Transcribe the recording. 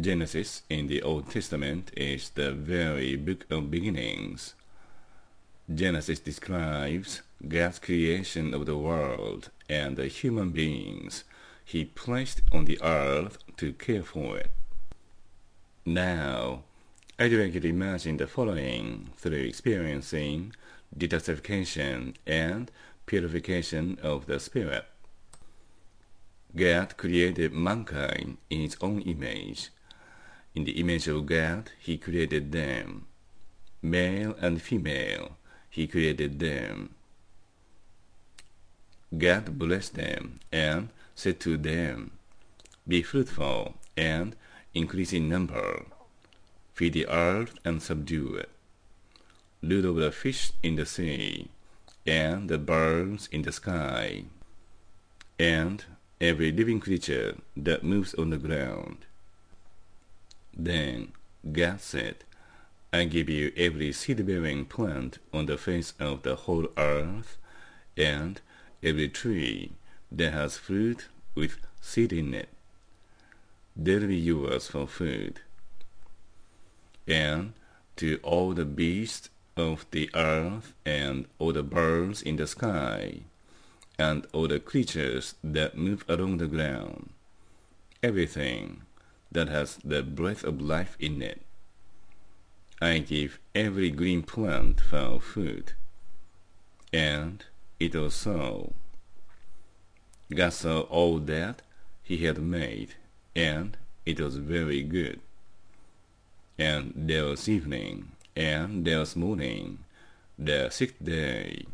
Genesis in the Old Testament is the very book of beginnings. Genesis describes God's creation of the world and the human beings he placed on the earth to care for it. Now, I'd like you to imagine the following through experiencing detoxification and purification of the spirit. God created mankind in his own image in the image of God, he created them. Male and female, he created them. God blessed them and said to them, Be fruitful and increase in number. Feed the earth and subdue it. Rule over the fish in the sea and the birds in the sky and every living creature that moves on the ground. Then God said, I give you every seed-bearing plant on the face of the whole earth, and every tree that has fruit with seed in it. They'll be yours for food. And to all the beasts of the earth, and all the birds in the sky, and all the creatures that move along the ground, everything that has the breath of life in it. I give every green plant for food. And it was so. God saw all that he had made, and it was very good. And there was evening, and there was morning, the sixth day.